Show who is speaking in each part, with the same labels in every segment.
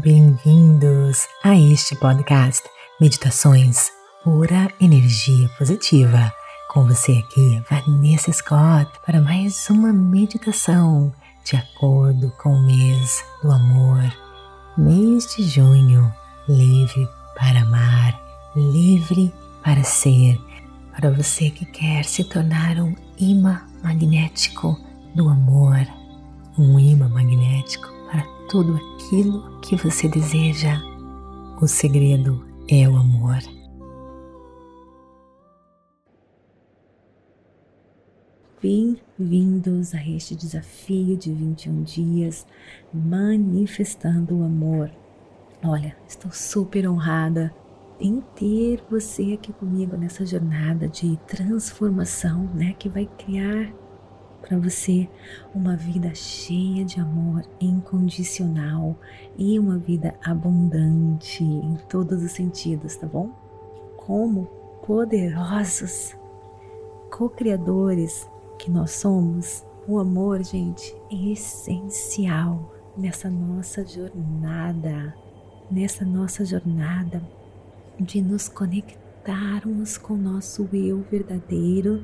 Speaker 1: Bem-vindos a este podcast Meditações Pura Energia Positiva. Com você aqui, Vanessa Scott, para mais uma meditação de acordo com o mês do amor. Mês de junho, livre para amar, livre para ser. Para você que quer se tornar um imã magnético do amor, um imã magnético tudo aquilo que você deseja. O segredo é o amor. Bem-vindos a este desafio de 21 dias manifestando o amor. Olha, estou super honrada em ter você aqui comigo nessa jornada de transformação, né, que vai criar para você uma vida cheia de amor incondicional e uma vida abundante em todos os sentidos, tá bom? Como poderosos co-criadores que nós somos, o amor, gente, é essencial nessa nossa jornada, nessa nossa jornada de nos conectarmos com o nosso eu verdadeiro,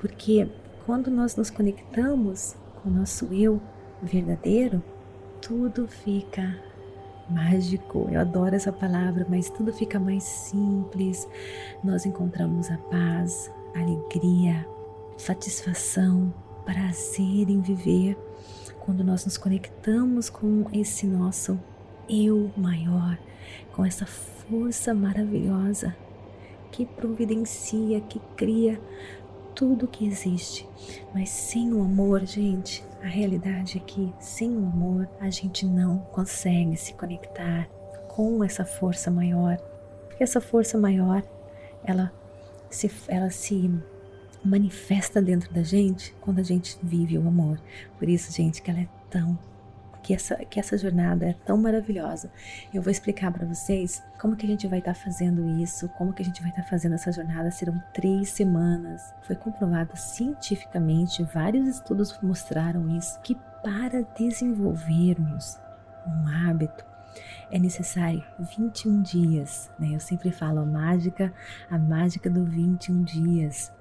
Speaker 1: porque quando nós nos conectamos com o nosso eu verdadeiro, tudo fica mágico. Eu adoro essa palavra, mas tudo fica mais simples. Nós encontramos a paz, a alegria, satisfação, prazer em viver quando nós nos conectamos com esse nosso eu maior, com essa força maravilhosa que providencia, que cria tudo que existe. Mas sem o amor, gente, a realidade é que sem o amor a gente não consegue se conectar com essa força maior. Porque essa força maior, ela se, ela se manifesta dentro da gente quando a gente vive o amor. Por isso, gente, que ela é tão que essa, que essa jornada é tão maravilhosa. Eu vou explicar para vocês como que a gente vai estar tá fazendo isso, como que a gente vai estar tá fazendo essa jornada. Serão três semanas. Foi comprovado cientificamente, vários estudos mostraram isso, que para desenvolvermos um hábito, é necessário 21 dias, né? Eu sempre falo a mágica, a mágica do 21 dias.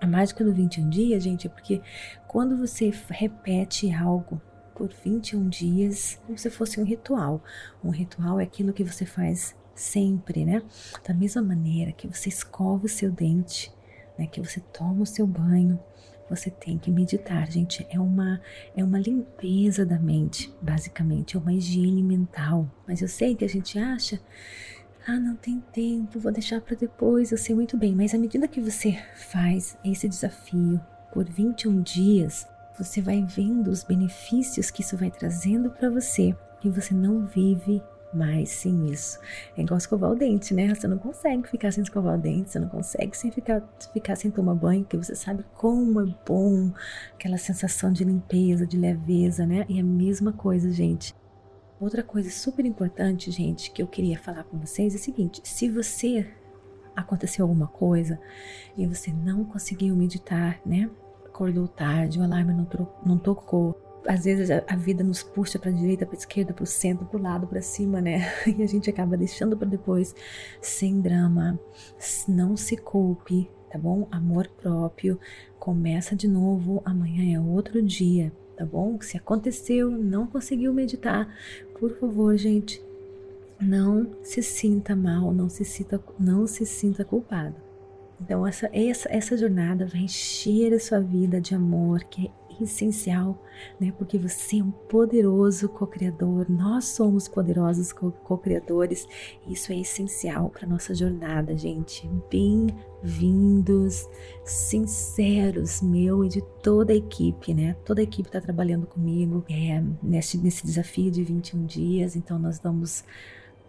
Speaker 1: A mágica do 21 dias, gente, é porque quando você repete algo por 21 dias, como se fosse um ritual. Um ritual é aquilo que você faz sempre, né? Da mesma maneira que você escova o seu dente, né? Que você toma o seu banho, você tem que meditar, gente. É uma é uma limpeza da mente, basicamente, é uma higiene mental. Mas eu sei que a gente acha ah, não tem tempo, vou deixar para depois. Eu sei muito bem, mas à medida que você faz esse desafio por 21 dias, você vai vendo os benefícios que isso vai trazendo para você e você não vive mais sem isso. É igual escovar o dente, né? Você não consegue ficar sem escovar o dente, você não consegue sem ficar, ficar sem tomar banho, porque você sabe como é bom aquela sensação de limpeza, de leveza, né? E a mesma coisa, gente. Outra coisa super importante, gente, que eu queria falar com vocês é o seguinte: se você aconteceu alguma coisa e você não conseguiu meditar, né? Acordou tarde, o alarme não, não tocou. Às vezes a, a vida nos puxa para a direita, para a esquerda, para o centro, para o lado, para cima, né? E a gente acaba deixando para depois, sem drama. Não se culpe, tá bom? Amor próprio. Começa de novo. Amanhã é outro dia, tá bom? Se aconteceu, não conseguiu meditar, por favor, gente, não se sinta mal, não se sinta, não se sinta culpado. Então, essa, essa, essa jornada vai encher a sua vida de amor, que é essencial, né? Porque você é um poderoso co-criador, nós somos poderosos co-criadores, isso é essencial para nossa jornada, gente. Bem-vindos, sinceros, meu e de toda a equipe, né? Toda a equipe está trabalhando comigo é, nesse, nesse desafio de 21 dias, então nós damos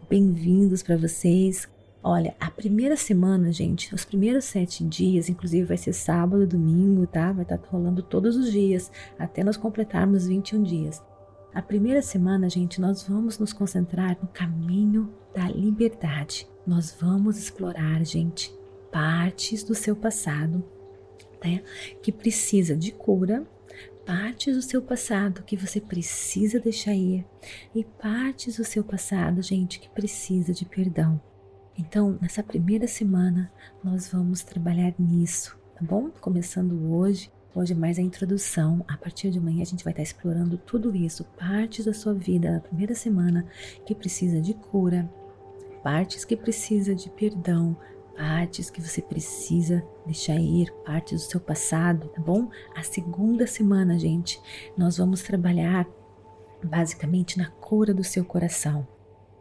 Speaker 1: bem-vindos para vocês. Olha, a primeira semana, gente, os primeiros sete dias, inclusive vai ser sábado, domingo, tá? Vai estar tá rolando todos os dias, até nós completarmos 21 dias. A primeira semana, gente, nós vamos nos concentrar no caminho da liberdade. Nós vamos explorar, gente, partes do seu passado, né? Que precisa de cura, partes do seu passado que você precisa deixar ir e partes do seu passado, gente, que precisa de perdão. Então, nessa primeira semana, nós vamos trabalhar nisso, tá bom? Começando hoje. Hoje é mais a introdução. A partir de amanhã a gente vai estar explorando tudo isso, partes da sua vida, na primeira semana que precisa de cura, partes que precisa de perdão, partes que você precisa deixar ir, partes do seu passado, tá bom? A segunda semana, gente, nós vamos trabalhar basicamente na cura do seu coração.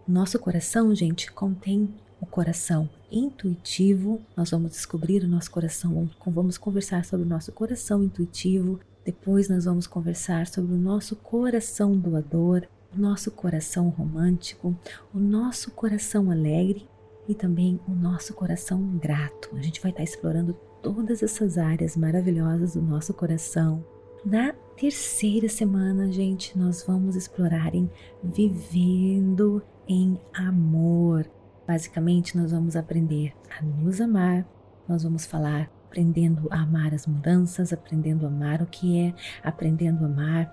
Speaker 1: Nosso coração, gente, contém o coração intuitivo. Nós vamos descobrir o nosso coração, vamos conversar sobre o nosso coração intuitivo. Depois nós vamos conversar sobre o nosso coração doador, o nosso coração romântico, o nosso coração alegre e também o nosso coração grato. A gente vai estar explorando todas essas áreas maravilhosas do nosso coração. Na terceira semana, gente, nós vamos explorar em vivendo em amor. Basicamente, nós vamos aprender a nos amar, nós vamos falar aprendendo a amar as mudanças, aprendendo a amar o que é, aprendendo a amar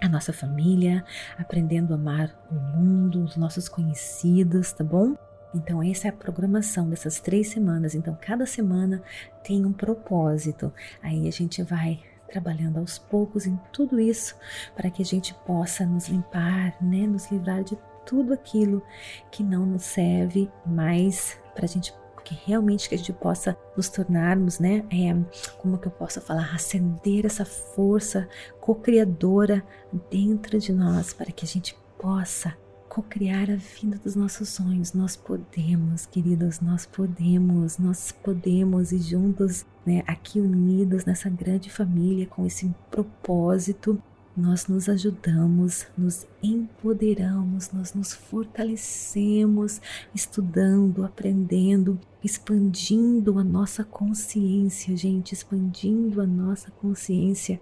Speaker 1: a nossa família, aprendendo a amar o mundo, os nossos conhecidos, tá bom? Então, essa é a programação dessas três semanas. Então, cada semana tem um propósito. Aí a gente vai trabalhando aos poucos em tudo isso para que a gente possa nos limpar, né? Nos livrar de tudo aquilo que não nos serve mais para a gente que realmente que a gente possa nos tornarmos, né? É, como que eu posso falar? Acender essa força co-criadora dentro de nós para que a gente possa co-criar a vida dos nossos sonhos. Nós podemos, queridos, nós podemos, nós podemos e juntos, né, aqui unidos nessa grande família com esse propósito nós nos ajudamos, nos empoderamos, nós nos fortalecemos estudando, aprendendo, expandindo a nossa consciência, gente, expandindo a nossa consciência.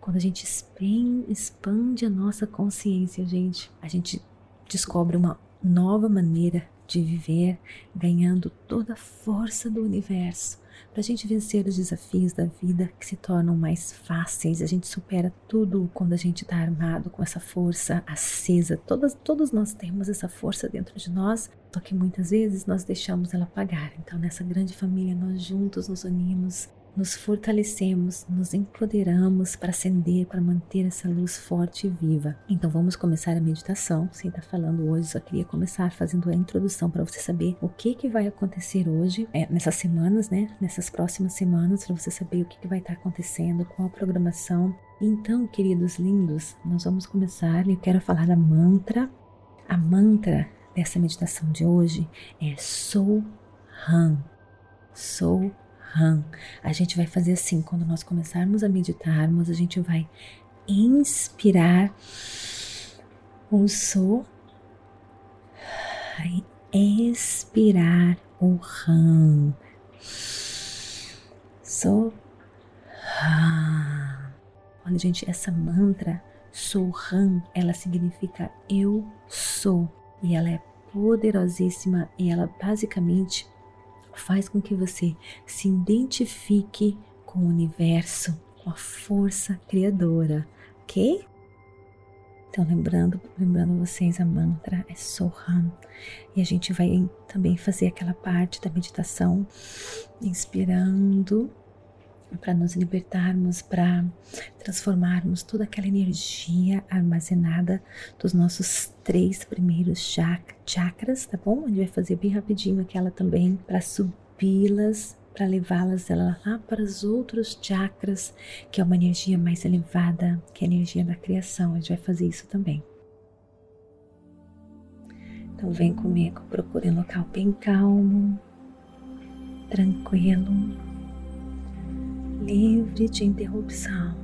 Speaker 1: Quando a gente expande a nossa consciência, gente, a gente descobre uma nova maneira de viver, ganhando toda a força do universo para a gente vencer os desafios da vida que se tornam mais fáceis. A gente supera tudo quando a gente está armado com essa força acesa. Todas, todos nós temos essa força dentro de nós, só que muitas vezes nós deixamos ela apagar. Então, nessa grande família, nós juntos nos unimos nos fortalecemos, nos empoderamos para acender, para manter essa luz forte e viva. Então vamos começar a meditação. Sem estar falando hoje, só queria começar fazendo a introdução para você saber o que que vai acontecer hoje, é, nessas semanas, né? Nessas próximas semanas, para você saber o que, que vai estar acontecendo, qual a programação. Então, queridos lindos, nós vamos começar. Eu quero falar da mantra. A mantra dessa meditação de hoje é Sou Han. Sou Han. A gente vai fazer assim, quando nós começarmos a meditarmos, a gente vai inspirar o So e expirar o Han. So Han. Olha, gente, essa mantra Sou Han, ela significa eu sou e ela é poderosíssima e ela basicamente faz com que você se identifique com o universo, com a força criadora, ok? Então, lembrando, lembrando vocês, a mantra é Soham. E a gente vai também fazer aquela parte da meditação, inspirando para nos libertarmos, para transformarmos toda aquela energia armazenada dos nossos três primeiros chakras, tá bom? A gente vai fazer bem rapidinho aquela também para subi-las, para levá-las lá para os outros chakras, que é uma energia mais elevada, que é a energia da criação. A gente vai fazer isso também. Então vem comigo, procure um local bem calmo, tranquilo livre de interrupção.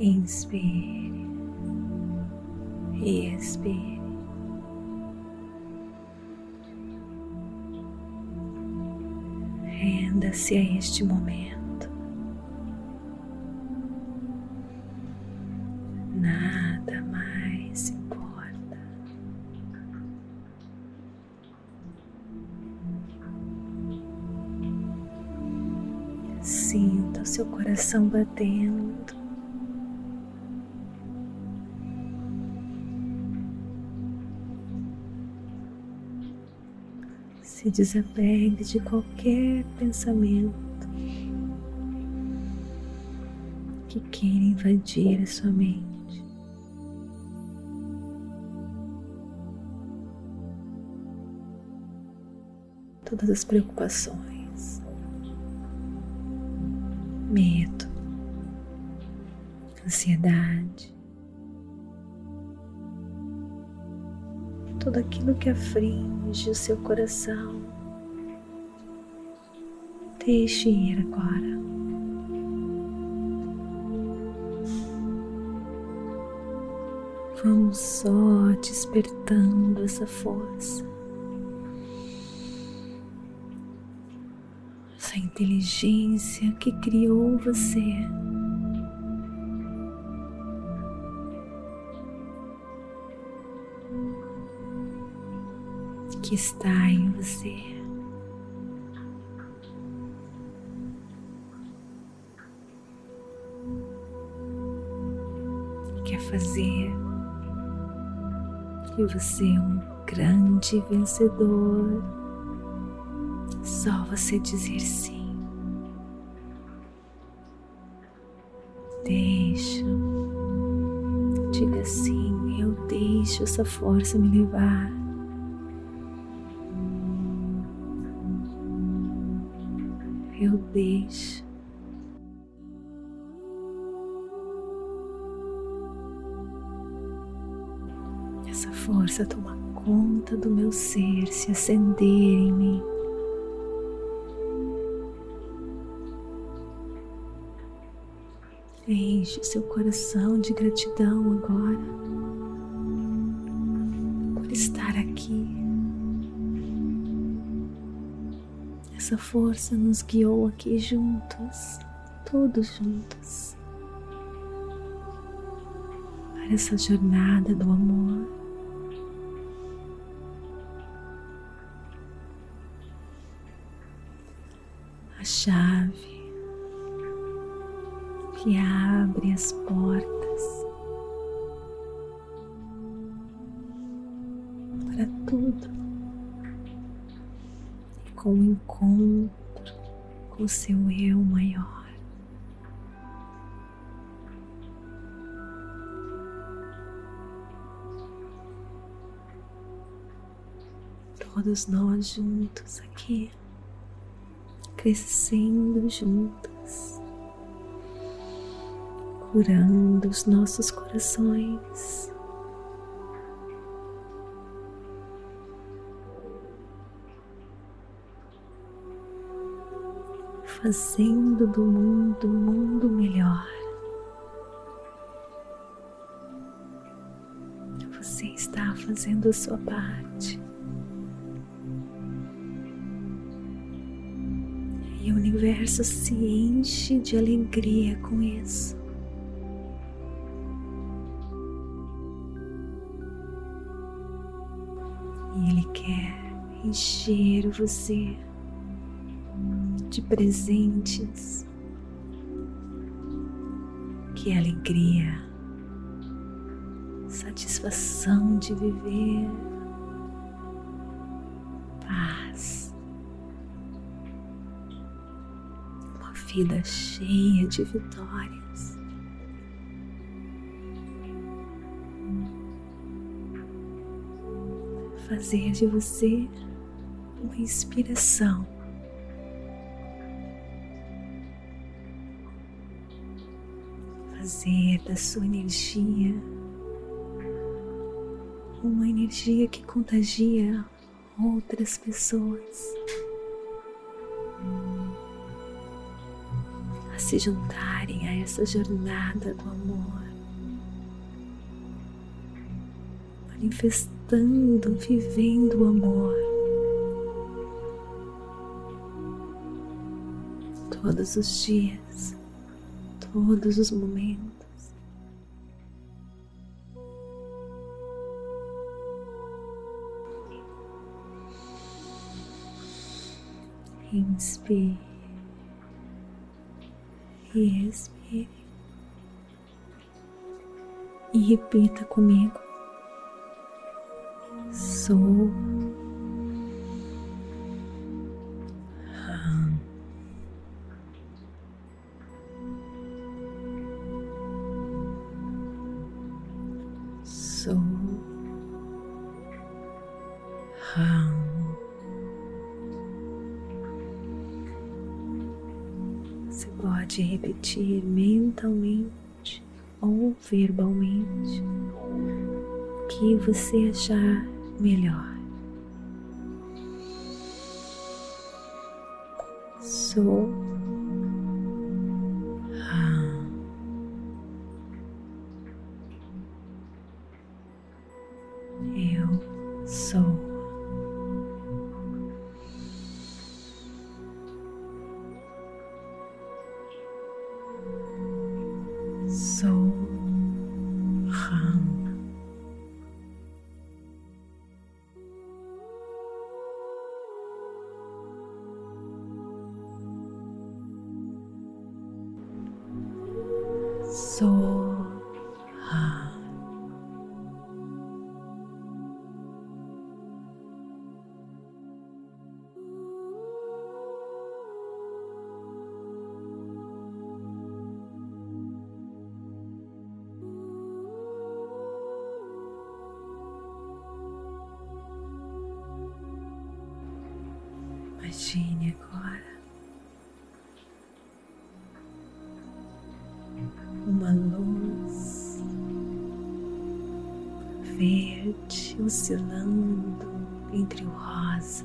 Speaker 1: Inspire e expire. Renda-se a este momento. Coração batendo. Se desapegue de qualquer pensamento que queira invadir a sua mente. Todas as preocupações, ansiedade, tudo aquilo que aflige o seu coração, deixe ir agora. Vamos só despertando essa força, essa inteligência que criou você. Que está em você. Quer fazer que você é um grande vencedor. Só você dizer sim. Deixo. Diga sim, eu deixo essa força me levar. Eu deixo. força tomar conta do meu ser, se acender em mim. Enche seu coração de gratidão agora Essa força nos guiou aqui juntos, todos juntos, para essa jornada do amor. chave que abre as portas o seu eu maior. Todos nós juntos aqui crescendo juntas, curando os nossos corações. Fazendo do mundo um mundo melhor. Você está fazendo a sua parte. E o universo se enche de alegria com isso. E Ele quer encher você de presentes. Que alegria, satisfação de viver vida cheia de vitórias. Fazer de você uma inspiração. Fazer da sua energia uma energia que contagia outras pessoas. se juntarem a essa jornada do amor, manifestando, vivendo o amor. Todos os dias, todos os momentos. Inspire. e expire. E repita comigo. Sou repetir mentalmente ou verbalmente o que você achar melhor. Sou verde oscilando entre o rosa,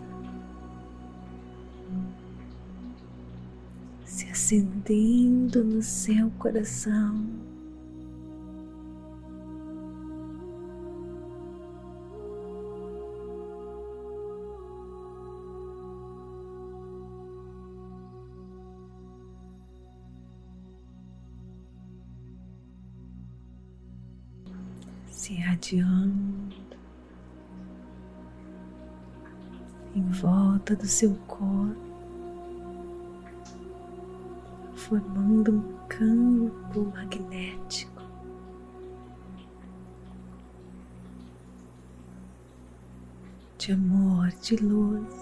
Speaker 1: se acendendo no seu coração. Se irradiando em volta do seu corpo, formando um campo magnético. De amor, de luz.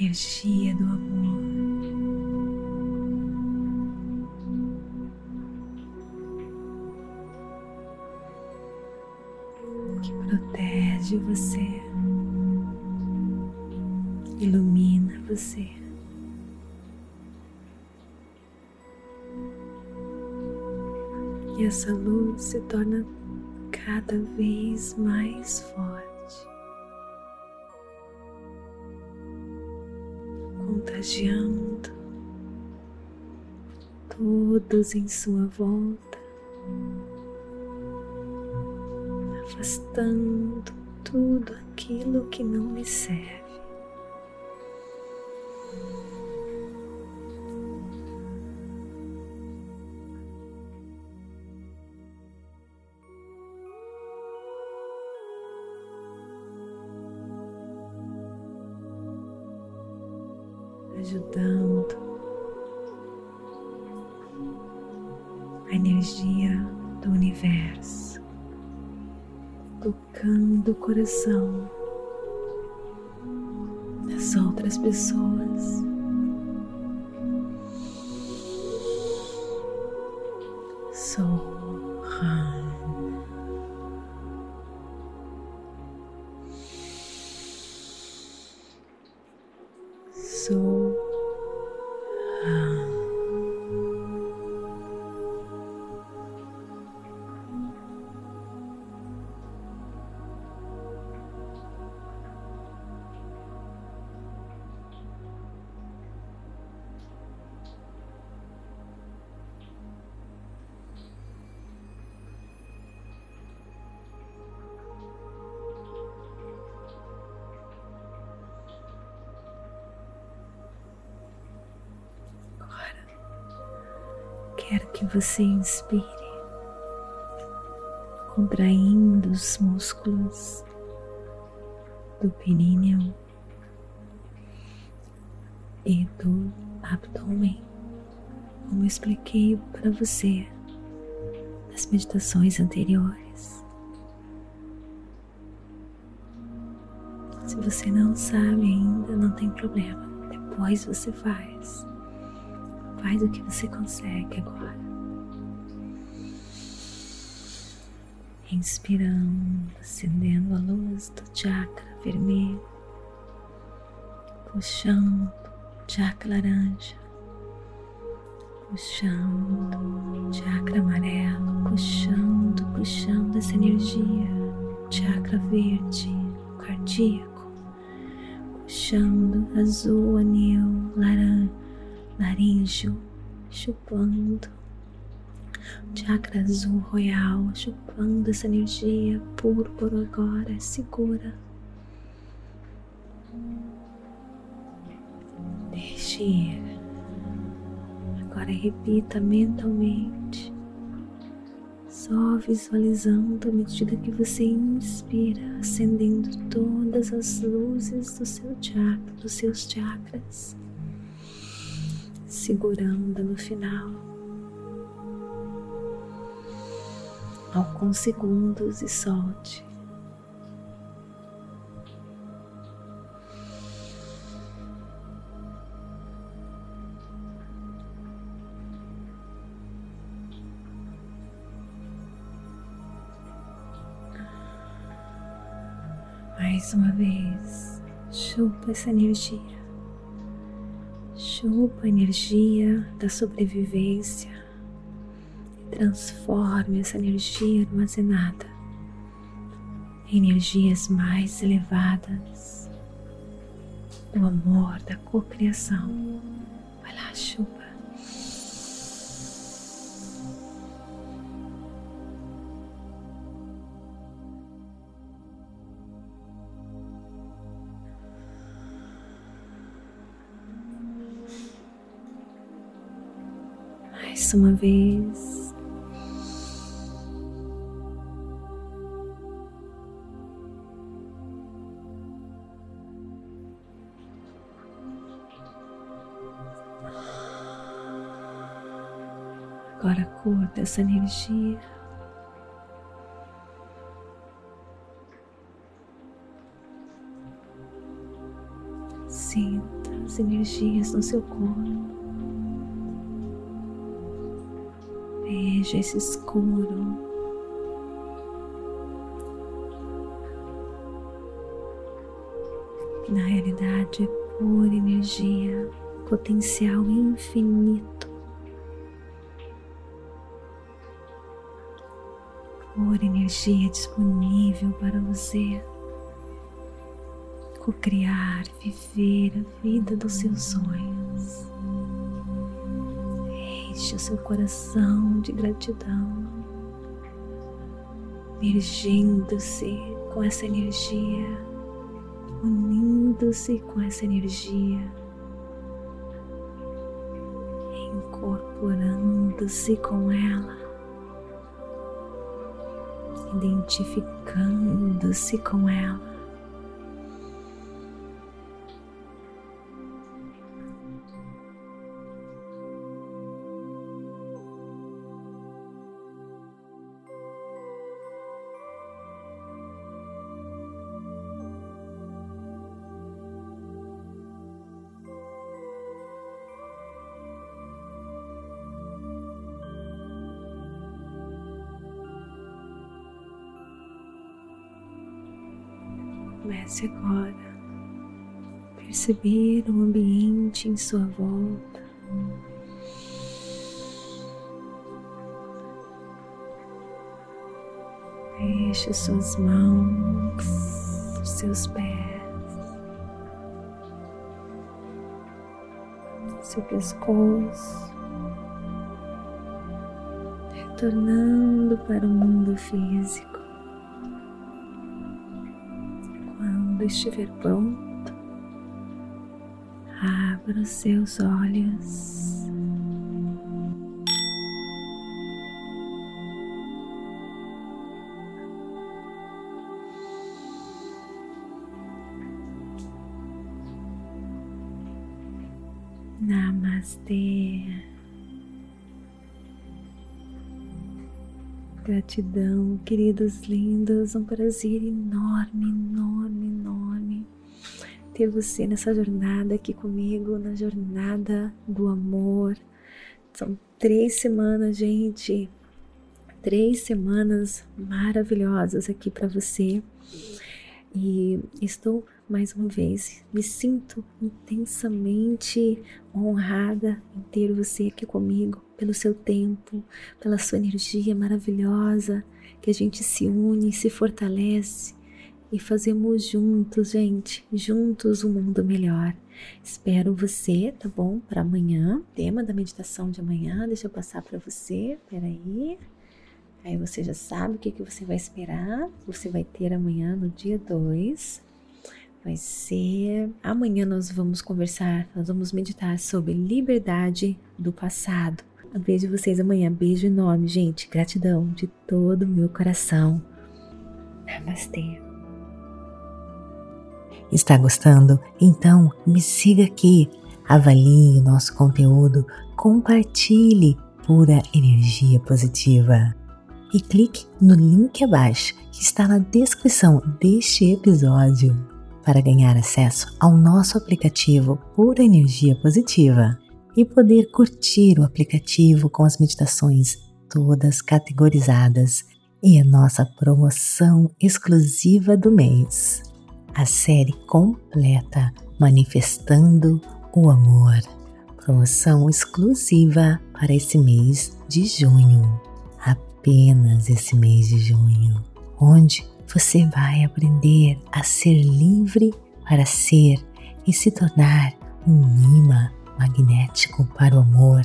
Speaker 1: Energia do amor. Que protege você, ilumina você. E essa luz se torna cada vez mais forte. Contagiando todos em sua volta, afastando tudo aquilo que não lhe serve. Tocando o coração das outras pessoas. Quero que você inspire contraindo os músculos do períneo e do abdômen, como expliquei para você nas meditações anteriores. Se você não sabe ainda, não tem problema, depois você faz. Faz o que você consegue agora. Inspirando, acendendo a luz do chakra vermelho, puxando chakra laranja, puxando chakra amarelo, puxando, puxando essa energia, chakra verde, cardíaco, puxando azul, anil, laranja, laríngeo, chupando chakra azul royal, chupando essa energia púrpura agora, segura. Deixe ir. Agora repita mentalmente, só visualizando à medida que você inspira, acendendo todas as luzes do seu chakra, dos seus chakras, segurando no final alguns segundos e solte. Mais uma vez, chupa essa energia, chupa a energia da sobrevivência transforme essa energia armazenada em energias mais elevadas do amor, da cocriação. Vai lá, chupa. Mais uma vez. Agora curta essa energia. Sinta as energias no seu corpo. Esse escuro. Na realidade é pura energia, potencial infinito. amor, energia disponível para você co-criar, viver a vida dos seus sonhos. Enche o seu coração de gratidão, emergindo-se com essa energia, unindo-se com essa energia, incorporando-se com ela identificando-se com ela. Comece agora a perceber o ambiente em sua volta. Deixe suas mãos, seus pés, seu pescoço, retornando para o mundo físico. Quando estiver pronto, abra os seus olhos. Namastê. Gratidão, queridos lindos, um prazer enorme, enorme ter você nessa jornada aqui comigo, na jornada do amor. São três semanas, gente, três semanas maravilhosas aqui para você. E estou mais uma vez, me sinto intensamente honrada em ter você aqui comigo, pelo seu tempo, pela sua energia maravilhosa, que a gente se une, se fortalece e fazemos juntos, gente, juntos um mundo melhor. Espero você, tá bom? Para amanhã, tema da meditação de amanhã, deixa eu passar para você. Peraí. Aí você já sabe o que, que você vai esperar. Você vai ter amanhã no dia 2. Vai ser. Amanhã nós vamos conversar, nós vamos meditar sobre liberdade do passado. Eu vejo vocês amanhã. Beijo enorme, gente. Gratidão de todo o meu coração. Namastê.
Speaker 2: Está gostando? Então me siga aqui, avalie o nosso conteúdo, compartilhe pura energia positiva. E clique no link abaixo que está na descrição deste episódio para ganhar acesso ao nosso aplicativo Pura Energia Positiva e poder curtir o aplicativo com as meditações todas categorizadas. E a nossa promoção exclusiva do mês a série completa Manifestando o Amor. Promoção exclusiva para esse mês de junho. Apenas esse mês de junho, onde você vai aprender a ser livre para ser e se tornar um imã magnético para o amor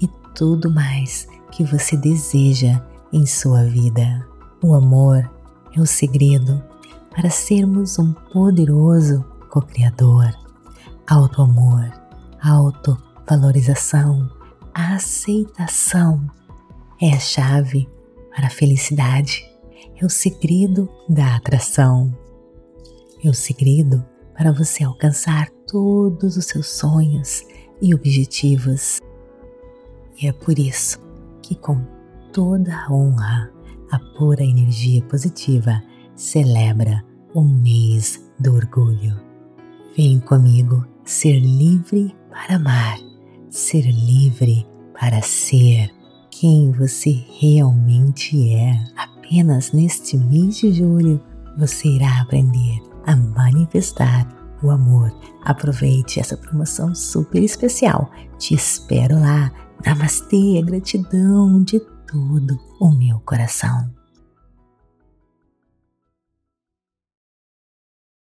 Speaker 2: e tudo mais que você deseja em sua vida. O amor é o segredo para sermos um poderoso co-criador. Auto-amor, auto-valorização, aceitação é a chave para a felicidade, é o segredo da atração, é o segredo para você alcançar todos os seus sonhos e objetivos. E é por isso que, com toda a honra, a pura energia positiva celebra o mês do orgulho. Vem comigo ser livre para amar, ser livre para ser quem você realmente é. Apenas neste mês de julho você irá aprender a manifestar o amor. Aproveite essa promoção super especial. Te espero lá. Namastê, gratidão de todo o meu coração.